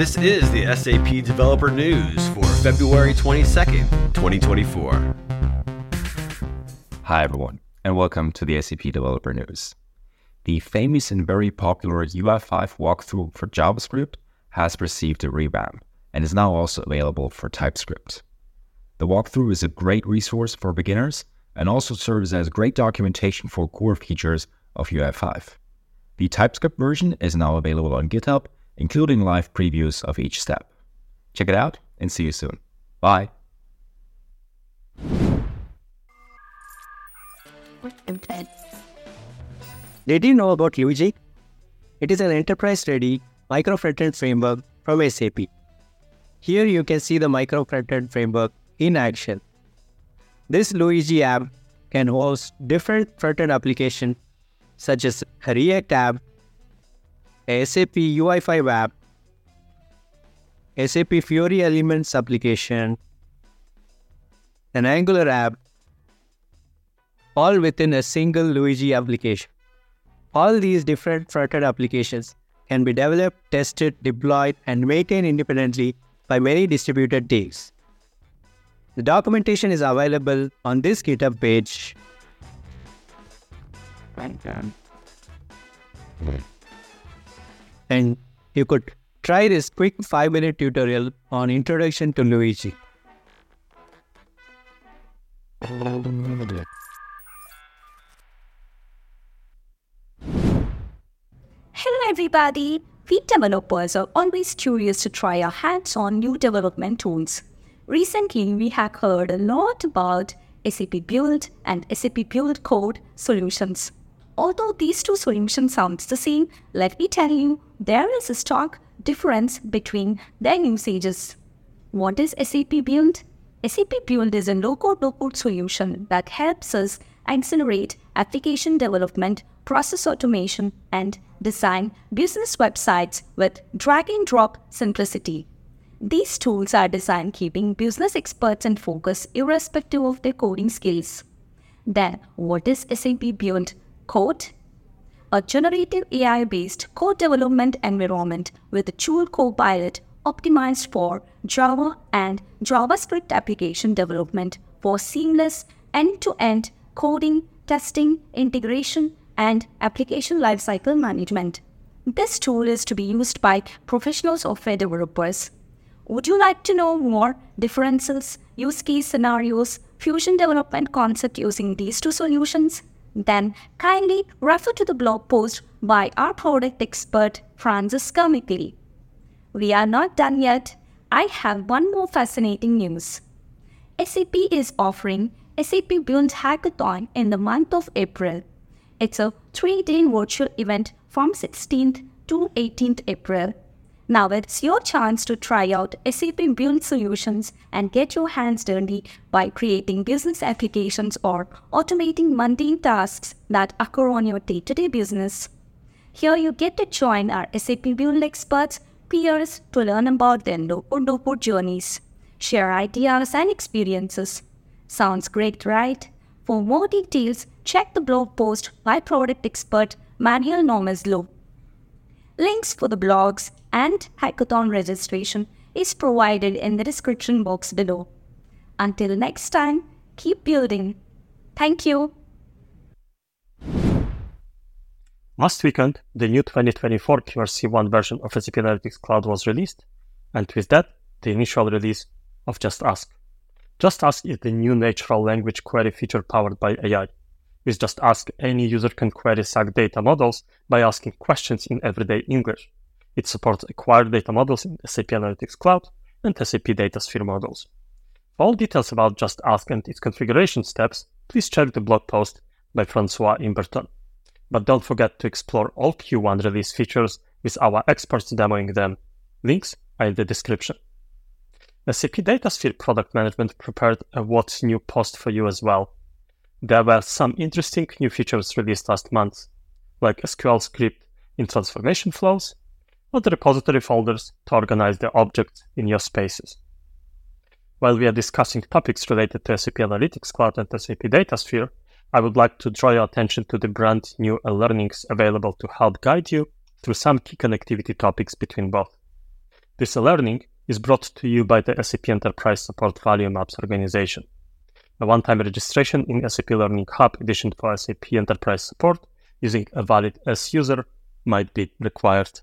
This is the SAP Developer News for February 22nd, 2024. Hi, everyone, and welcome to the SAP Developer News. The famous and very popular UI5 walkthrough for JavaScript has received a revamp and is now also available for TypeScript. The walkthrough is a great resource for beginners and also serves as great documentation for core features of UI5. The TypeScript version is now available on GitHub, including live previews of each step. Check it out and see you soon. Bye. Did you know about Luigi? It is an enterprise-ready micro frontend framework from SAP. Here you can see the micro frontend framework in action. This Luigi app can host different frontend applications such as a React app, a SAP UI5 app, SAP Fiori Elements application, an Angular app, all within a single Luigi application. All these different frontend applications can be developed, tested, deployed, and maintained independently by many distributed teams. The documentation is available on this GitHub page. And you could try this quick 5 minute tutorial on Introduction to Luigi. Hello, everybody. We developers are always curious to try our hands on new development tools. Recently, we have heard a lot about SAP Build and SAP Build Code solutions. Although these two solutions sound the same, let me tell you, there is a stark difference between their usages. What is SAP Build? SAP Build is a low-code, no-code solution that helps us accelerate application development, process automation, and design business websites with drag-and-drop simplicity. These tools are designed keeping business experts in focus irrespective of their coding skills. Then, what is SAP Build Code? A generative AI based code development environment with a tool Copilot optimized for Java and JavaScript application development for seamless end to end coding, testing, integration, and application lifecycle management. This tool is to be used by professional software developers. Would you like to know more differences, use case scenarios, fusion development concept using these two solutions? Then kindly refer to the blog post by our product expert Franziska Mikli. We are not done yet. I have one more fascinating news. SAP is offering SAP Build Hackathon in the month of April. It's a three day virtual event from 16th to 18th April. Now it's your chance to try out SAP Build solutions and get your hands dirty by creating business applications or automating mundane tasks that occur on your day to day business. Here you get to join our SAP Build experts, peers to learn about their no-code no-code journeys, share ideas and experiences. Sounds great, right? For more details, check the blog post by product expert Manuel Nomeslo. Links for the blogs and hackathon registration is provided in the description box below. Until next time, keep building. Thank you. Last weekend, the new 2024 QRC1 version of SAP Analytics Cloud was released, and with that, the initial release of Just Ask. Just Ask is the new natural language query feature powered by AI. With Just Ask, any user can query SAC data models by asking questions in everyday English. It supports acquired data models in SAP Analytics Cloud and SAP DataSphere models. For all details about Just Ask and its configuration steps, please check the blog post by Francois Imberton. But don't forget to explore all Q1 release features with our experts demoing them. Links are in the description. SAP DataSphere Product Management prepared a What's New post for you as well. There were some interesting new features released last month, like SQL script in transformation flows or the repository folders to organize the objects in your spaces. While we are discussing topics related to SAP Analytics Cloud and SAP DataSphere, I would like to draw your attention to the brand new learnings available to help guide you through some key connectivity topics between both. This learning is brought to you by the SAP Enterprise Support Value Maps organization. A one-time registration in SAP Learning Hub edition for SAP Enterprise Support. Using a valid S user might be required